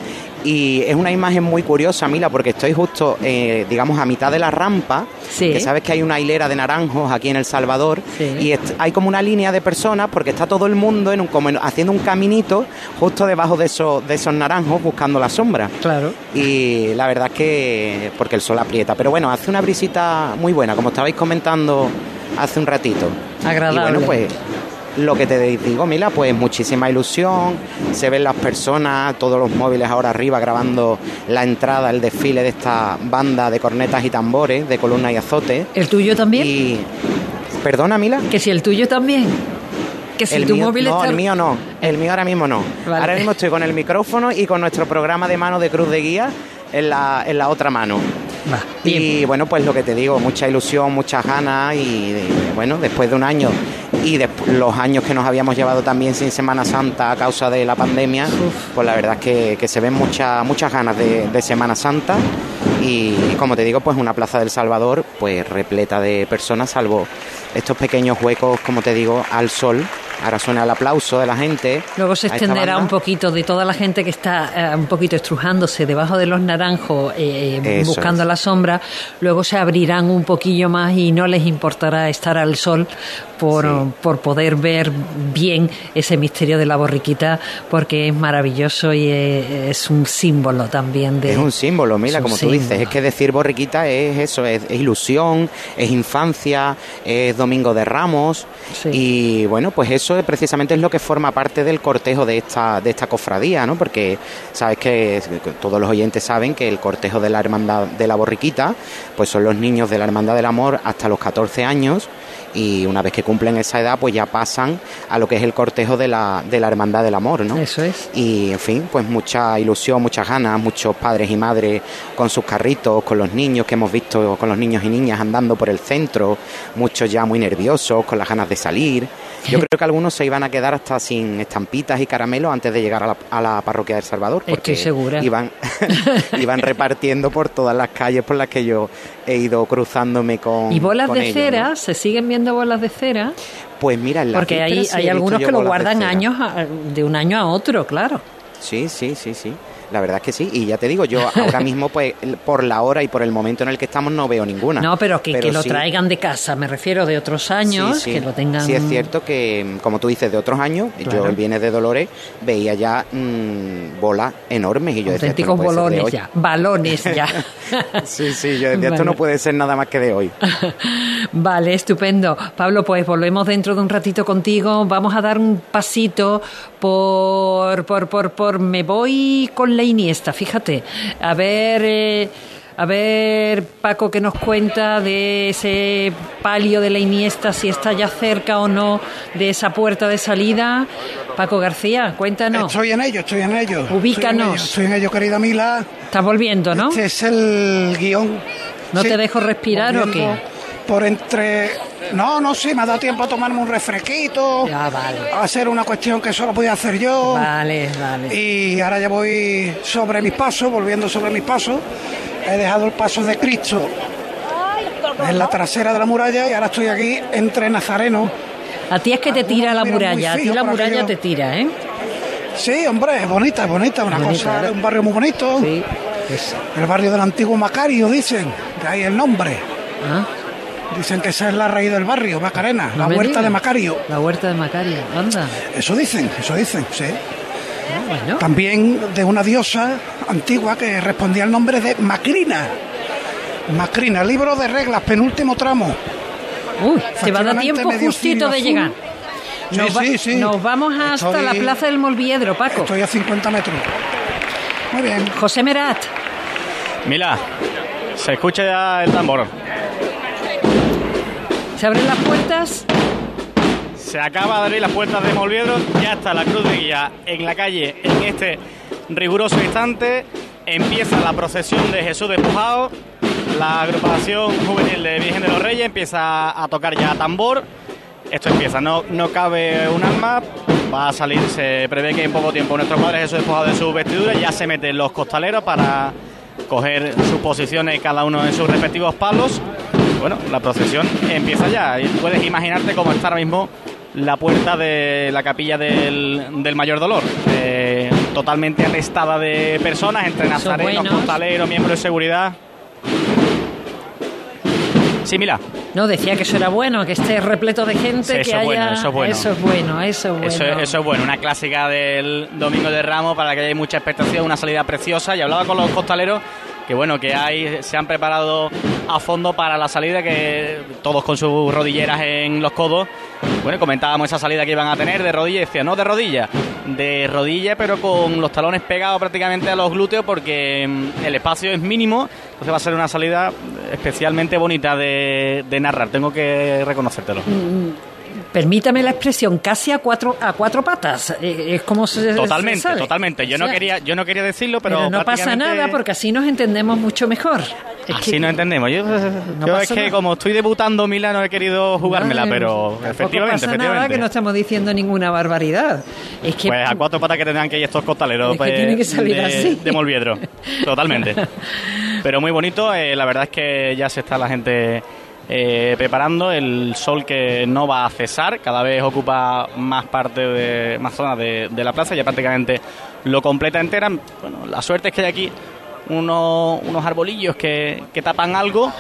y es una imagen muy curiosa, Mila, porque estoy justo, eh, digamos, a mitad de la rampa, que sabes que hay una hilera de naranjos aquí en El Salvador, y hay como una línea de personas, porque está todo el mundo en un, como haciendo un caminito justo debajo de esos, de esos naranjos buscando la sombra. Claro. Y la verdad es que, porque el sol aprieta, pero bueno, hace una brisita muy buena, como estabais comentando hace un ratito. Agradable. Y bueno, pues lo que te digo, Mila, pues muchísima ilusión, se ven las personas, todos los móviles ahora arriba grabando la entrada, el desfile de esta banda de cornetas y tambores, de columna y azote. ¿El tuyo también? Y... ¿Perdona, Mila? Que si el tuyo también. Que si el tu mío, móvil no, el mío no, el mío ahora mismo no. Ahora mismo estoy con el micrófono y con nuestro programa de mano de cruz de guía en la, en la otra mano. y bueno, pues lo que te digo, mucha ilusión, muchas ganas y bueno, después de un año y los años que nos habíamos llevado también sin Semana Santa a causa de la pandemia, pues la verdad es que, se ven muchas muchas ganas de, Semana Santa. Y, como te digo, pues una plaza del Salvador pues repleta de personas, salvo estos pequeños huecos, como te digo, al sol Ahora suena el aplauso de la gente. Luego se extenderá un poquito de toda la gente que está eh, un poquito estrujándose debajo de los naranjos, eh, eh, buscando la sombra. Luego se abrirán un poquillo más y no les importará estar al sol por, por poder ver bien ese misterio de la borriquita, porque es maravilloso y es, un símbolo también de. Es un símbolo, mira, como tú dices. Es que decir borriquita es eso, es, ilusión, es infancia, es domingo de ramos. Y bueno, pues eso precisamente es lo que forma parte del cortejo de esta, de esta cofradía, ¿no? Porque sabes que todos los oyentes saben que el cortejo de la Hermandad de la Borriquita, pues son los niños de la Hermandad del Amor hasta los 14 años y una vez que cumplen esa edad pues ya pasan a lo que es el cortejo de la, de la hermandad del amor, ¿no? Eso es. Y en fin, pues mucha ilusión, muchas ganas, muchos padres y madres con sus carritos, con los niños que hemos visto, con los niños y niñas andando por el centro, muchos ya muy nerviosos, con las ganas de salir. Yo creo que algunos se iban a quedar hasta sin estampitas y caramelos antes de llegar a la, a la parroquia del Salvador. Porque Estoy segura. Iban, iban repartiendo por todas las calles por las que yo he ido cruzándome con. ¿Y bolas con de ellos, cera? ¿no? ¿Se siguen viendo bolas de cera? Pues mira, en la Porque hay, sí hay algunos que lo de guardan años a- de un año a otro, claro. Sí, sí, sí, sí. La verdad es que sí. Y ya te digo, yo ahora mismo, pues, por la hora y por el momento en el que estamos, no veo ninguna. No, pero que, que lo sí- traigan de casa, me refiero de otros años, Sí, sí. que lo tengan. Sí, es cierto que, como tú dices, de otros años, Claro. yo el Viernes de Dolores veía ya mm, bolas enormes y yo decía, "Esto no de bolones hoy". ya, balones ya. Sí, sí, yo decía, esto no puede ser nada más que de hoy. Vale, estupendo. Pablo, pues volvemos dentro de un ratito contigo. Vamos a dar un pasito por, por, por, por me voy con la Iniesta, fíjate. A ver, eh, a ver, Paco, que nos cuenta de ese palio de la Iniesta, si está ya cerca o no de esa puerta de salida. Paco García, cuéntanos. Estoy en ello, estoy en ello. Ubícanos. Estoy en ello, querida Mila. Estás volviendo, ¿no? Este es el guion. ¿No Sí, te dejo respirar o qué? Por entre... No, no, sí, me ha dado tiempo a tomarme un refresquito. Ya, vale. A hacer una cuestión que solo podía hacer yo. Vale, vale. Y ahora ya voy sobre mis pasos, volviendo sobre mis pasos. He dejado el paso de Cristo en la trasera de la muralla y ahora estoy aquí entre Nazareno. A ti es que te tira la muralla, a ti la muralla te tira, ¿eh? Sí, hombre, es bonita, es bonita, una Bonita, cosa, ¿verdad? un barrio muy bonito. Sí. El barrio del antiguo Macario, dicen, de ahí el nombre. Ah. Dicen que esa es la raíz del barrio, Macarena, la huerta de Macario. La huerta de Macario, anda. Eso dicen, eso dicen, sí. Ah, Bueno, También de una diosa antigua que respondía al nombre de Macrina. Macrina, libro de reglas, penúltimo tramo. Uy, te va a dar tiempo justito de llegar. Nos, Sí, va- sí, sí. nos vamos hasta Estoy- la plaza del Molviedro, Paco. Estoy a 50 metros. Muy bien. José Merat, Mira, se escucha ya el tambor. ¿Se abren las puertas? Se acaba de abrir las puertas de Molviedro, ya está la cruz de guía en la calle en este riguroso instante. Empieza la procesión de Jesús despojado. La agrupación juvenil de Virgen de los Reyes empieza a tocar ya tambor. Esto empieza, no, no cabe un alma. Va a salir, se prevé que en poco tiempo nuestro Padre Jesús despojado de su vestidura ya se meten los costaleros para coger sus posiciones cada uno en sus respectivos palos. Bueno, la procesión empieza ya puedes imaginarte cómo está ahora mismo la puerta de la capilla del, del Mayor Dolor. Eh, totalmente arrestada de personas, entre nazarenos, buenos. costaleros, miembros de seguridad. Sí, mira, No, decía que eso era bueno, que esté repleto de gente, Sí, que eso es haya... bueno, eso es bueno. Eso es bueno, eso es bueno. Eso, eso es bueno, una clásica del Domingo de Ramos para que haya mucha expectación, una salida preciosa. Y hablaba con los costaleros que bueno, que hay, se han preparado a fondo para la salida, que todos con sus rodilleras en los codos. Bueno, comentábamos esa salida que iban a tener de rodilla, decía, no de rodilla, de rodilla, pero con los talones pegados prácticamente a los glúteos porque mm, el espacio es mínimo, entonces va a ser una salida especialmente bonita de, de narrar, tengo que reconocértelo. Mm, Permítame la expresión, casi a cuatro, a cuatro patas. Eh, Es como se Totalmente, se totalmente. Yo O no sea, quería, yo no quería decirlo, pero, Pero no pasa nada porque así nos entendemos mucho mejor. Es Así que- nos entendemos. Yo, No yo es que nada. como estoy debutando Milán no he querido jugármela, Ay, pero efectivamente, pasa nada efectivamente. que no estamos diciendo ninguna barbaridad. Es que Pues a cuatro patas que tendrán que ir estos costaleros Es que pues, que salir de, así. de Molviedro. Totalmente. Pero muy bonito. eh, la verdad es que ya se está la gente eh, preparando. El sol que no va a cesar. Cada vez ocupa más parte de más zona de, de la plaza. Ya prácticamente lo completa entera. Bueno, la suerte es que hay aquí unos, unos arbolillos que, que tapan algo.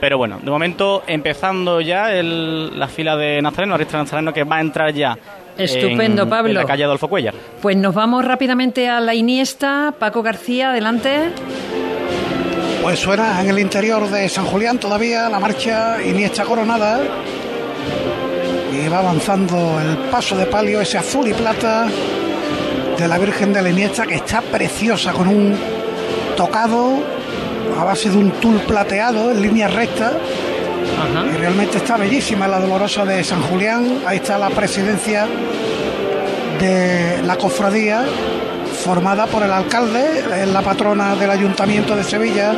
Pero bueno, de momento empezando ya el- la fila de Nazareno, Arista Nazareno, que va a entrar ya. Estupendo, en- Pablo. En la calle Adolfo Cuellar. Pues nos vamos rápidamente a la Iniesta. Paco García, adelante. Pues suena en el interior de San Julián todavía la marcha Iniesta Coronada. Y va avanzando el paso de palio, ese azul y plata de la Virgen de la Iniesta, que está preciosa, con un tocado a base de un tul plateado en línea recta. Y realmente está bellísima la dolorosa de San Julián. Ahí está la presidencia de la cofradía formada por el alcalde, la patrona del ayuntamiento de Sevilla,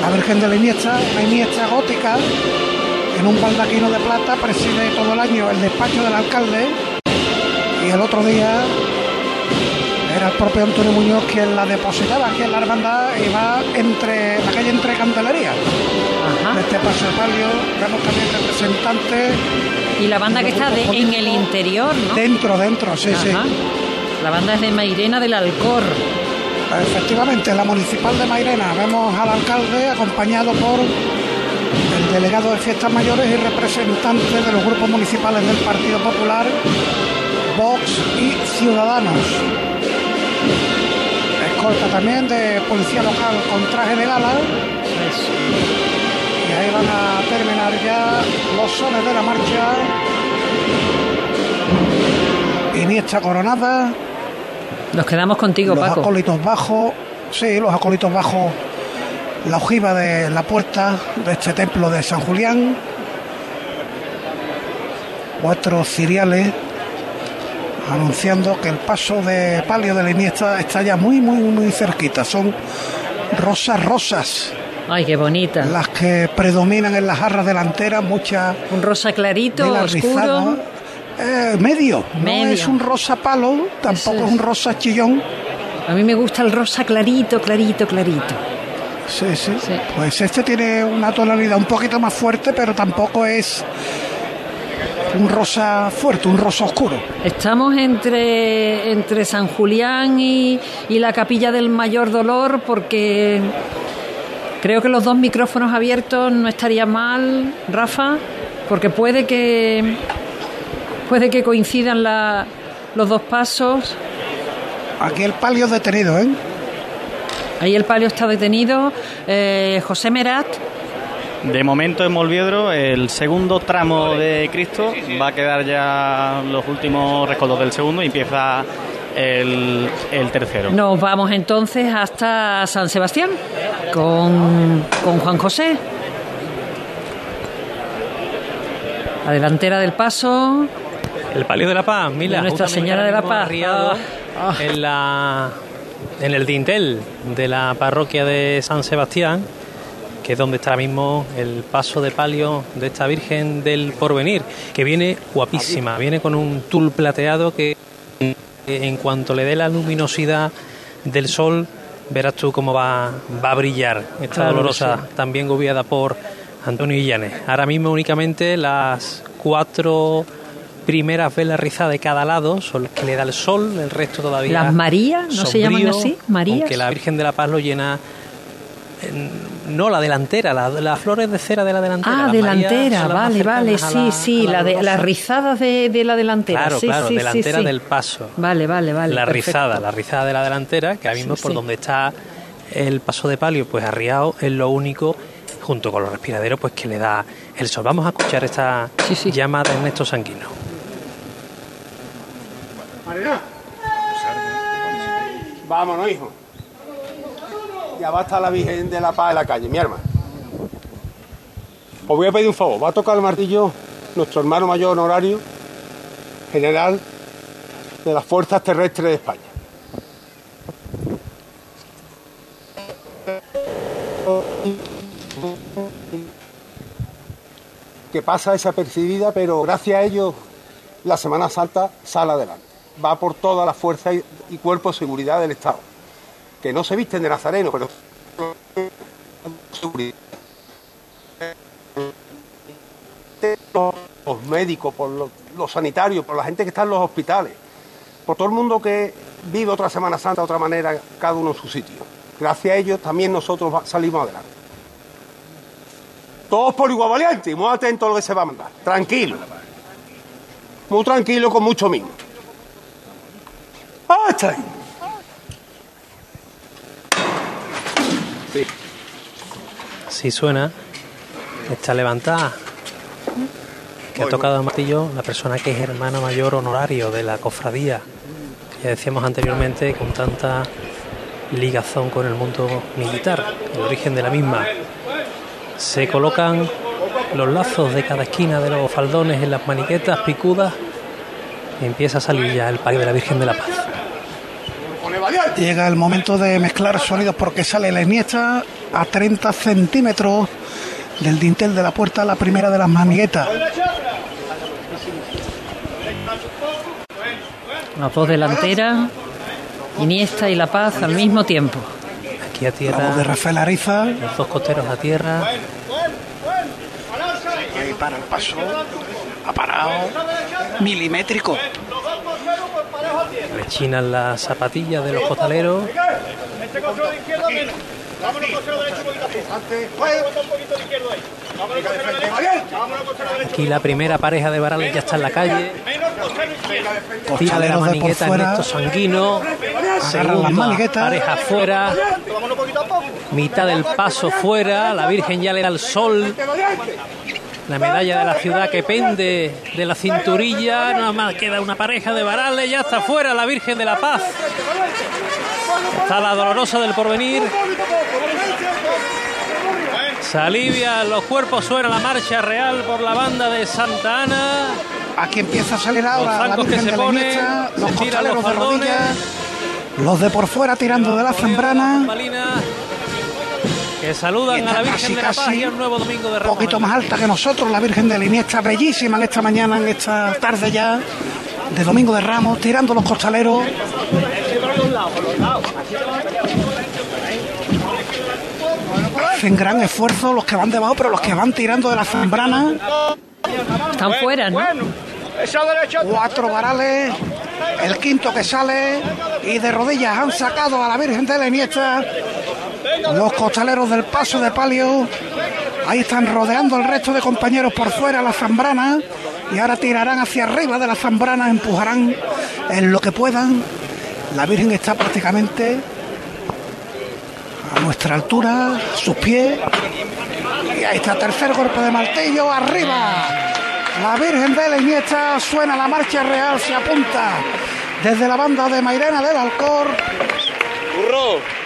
la Virgen de la Iniesta, la Iniesta gótica, en un baldaquino de plata preside todo el año el despacho del alcalde y el otro día era el propio Antonio Muñoz quien la depositaba aquí en la hermandad y va entre la calle entre Candelería. De este paso de palio vemos también representantes. Y la banda que está en el interior, ¿no? Dentro, dentro, sí, sí. La banda es de Mairena del Alcor. Efectivamente, la municipal de Mairena. Vemos al alcalde acompañado por el delegado de fiestas mayores y representantes de los grupos municipales del Partido Popular, Vox y Ciudadanos. Escolta también de policía local con traje de gala. Y ahí van a terminar ya los sones de la marcha. Iniesta coronada. Nos quedamos contigo, los Paco. Los acólitos bajos, sí, los acólitos bajos, la ojiva de la puerta de este templo de San Julián. Cuatro ciriales anunciando que el paso de palio de la Iniesta está ya muy, muy, muy cerquita. Son rosas rosas. Ay, qué bonita. Las que predominan en las jarras delanteras, muchas. Un rosa clarito, oscuro. Eh, medio. medio. No es un rosa palo, tampoco es. es un rosa chillón. A mí me gusta el rosa clarito, clarito, clarito. Sí, sí, sí. Pues este tiene una tonalidad un poquito más fuerte, pero tampoco es un rosa fuerte, un rosa oscuro. Estamos entre, entre San Julián y, y la capilla del mayor dolor porque creo que los dos micrófonos abiertos no estaría mal, Rafa, porque puede que puede que coincidan la, los dos pasos. Aquí el palio detenido, ¿eh? Ahí el palio está detenido. Eh, José Merat. De momento en Molviedro, el segundo tramo de Cristo va a quedar ya los últimos rescoldos del segundo y empieza el, el, tercero. Nos vamos entonces hasta San Sebastián con, con Juan José. La delantera del paso. El palio de la paz, Mila. De Nuestra Señora de la Paz. Ah. En, la, en el dintel de la parroquia de San Sebastián, que es donde está ahora mismo el paso de palio de esta Virgen del Porvenir, que viene guapísima, viene con un tul plateado que en cuanto le dé la luminosidad del sol, verás tú cómo va, va a brillar esta Claro, dolorosa, sí. también gobiada por Antonio Illanes. Ahora mismo únicamente las cuatro primeras velas rizadas de cada lado son las que le da el sol, el resto todavía. Las Marías, ¿no se llaman así? Marías. Aunque la Virgen de la Paz lo llena. en- no la delantera, la- las flores de cera de la delantera. Ah, delantera, vale, vale, sí, la- sí, la de, las rizadas de, de la delantera. Claro, sí, claro, sí, sí, delantera sí. del paso. Vale, vale, vale. la perfecto. rizada, la rizada de la delantera, que ahora mismo Sí, por sí. donde está el paso de palio, pues arriado, es lo único, junto con los respiraderos, pues que le da el sol. Vamos a escuchar esta llama de Ernesto Sanguino. Vámonos, hijo. Ya va a estar la Virgen de la Paz en la calle, mi hermano. Os voy a pedir un favor. Va a tocar el martillo nuestro hermano mayor honorario, general de las Fuerzas Terrestres de España. Que pasa desapercibida, pero gracias a ellos la Semana Santa sale adelante. Va por toda la fuerza y, y cuerpo de seguridad del Estado. Que no se visten de nazareno, pero seguridad. los médicos, por los, los sanitarios, por la gente que está en los hospitales, por todo el mundo que vive otra Semana Santa de otra manera, cada uno en su sitio. Gracias a ellos también nosotros salimos adelante. Todos por igual valiente muy atentos a lo que se va a mandar. Tranquilo. Muy tranquilo, con mucho mimo. ¡Ah, está ahí! Sí. Si suena, está levantada. Que ha tocado el martillo la persona que es hermano mayor honorario de la cofradía. que Ya decíamos anteriormente, con tanta ligazón con el mundo militar, el origen de la misma. Se colocan los lazos de cada esquina de los faldones en las maniquetas picudas. Y empieza a salir ya el país de la Virgen de la Paz. Llega el momento de mezclar sonidos porque sale la Iniesta a 30 centímetros del dintel de la puerta, la primera de las maniguetas. Las dos delanteras, Iniesta y La Paz al mismo tiempo. Aquí a tierra. de Rafael Ariza. Los dos costeros a tierra. Ahí para el paso. Ha parado. Milimétrico. Rechinan las zapatillas de los costaleros. Aquí la primera pareja de varales ya está en la calle. Tira de la manigueta Ernesto Sanguino. Segunda pareja fuera. Mitad del paso fuera. La Virgen ya le da el sol. La medalla de la ciudad que pende de la cinturilla. Nada más queda una pareja de varales. Ya está fuera la Virgen de la Paz. Está la dolorosa del porvenir. Se alivia los cuerpos, suena la marcha real por la banda de Santa Ana. Aquí empieza a salir ahora los zancos que se ponen, los se los costaleros de rodillas, los de por fuera tirando de la zambrana. Que saludan a la Virgen casi, de la Paz casi y al nuevo domingo de Un Ramos. poquito más alta que nosotros, la Virgen de la Iniesta, bellísima en esta mañana, en esta tarde ya, de Domingo de Ramos, tirando los costaleros. Hacen gran esfuerzo los que van debajo, pero los que van tirando de la zambrana. Están fuera, ¿no? Cuatro varales, el quinto que sale y de rodillas han sacado a la Virgen de la Iniesta. Los costaleros del paso de palio. Ahí están rodeando el resto de compañeros por fuera la zambrana. Y ahora tirarán hacia arriba de la zambrana, empujarán en lo que puedan. La Virgen está prácticamente a nuestra altura, a sus pies. Y ahí está, tercer golpe de martillo, arriba. La Virgen de la Iniesta suena la marcha real, se apunta desde la banda de Mairena del Alcor. Ahí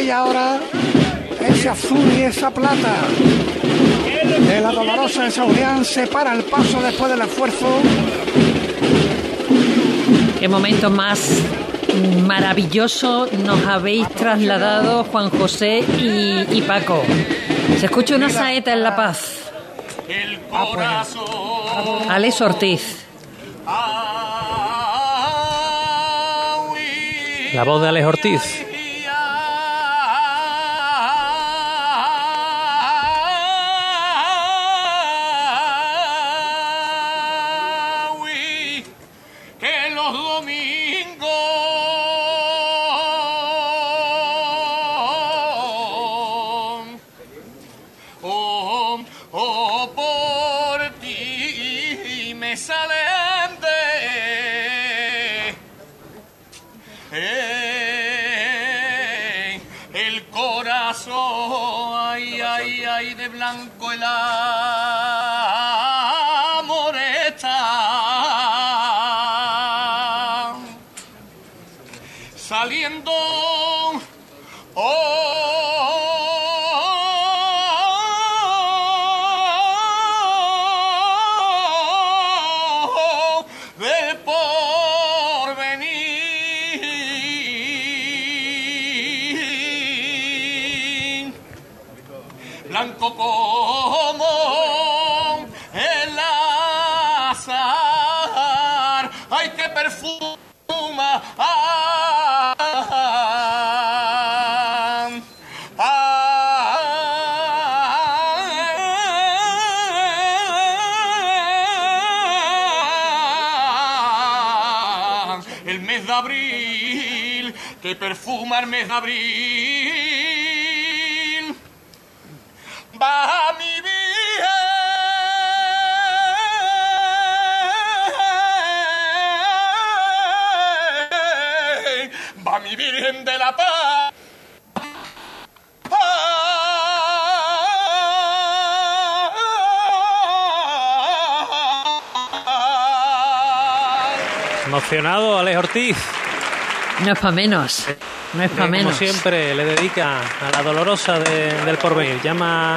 y cómo brilla ahora ese azul y esa plata. De la dolorosa de Saurián se para el paso después del esfuerzo. Qué momento más maravilloso nos habéis trasladado Juan José y, y Paco. Se escucha una saeta en La Paz. Alex Ortiz. La voz de Alex Ortiz. go! que perfuma el mes de abril. Baja mi virgen, va mi virgen de la paz. Emocionado, Alex Ortiz. No es para menos. No es para menos. Como siempre, le dedica a la dolorosa del porvenir. Llama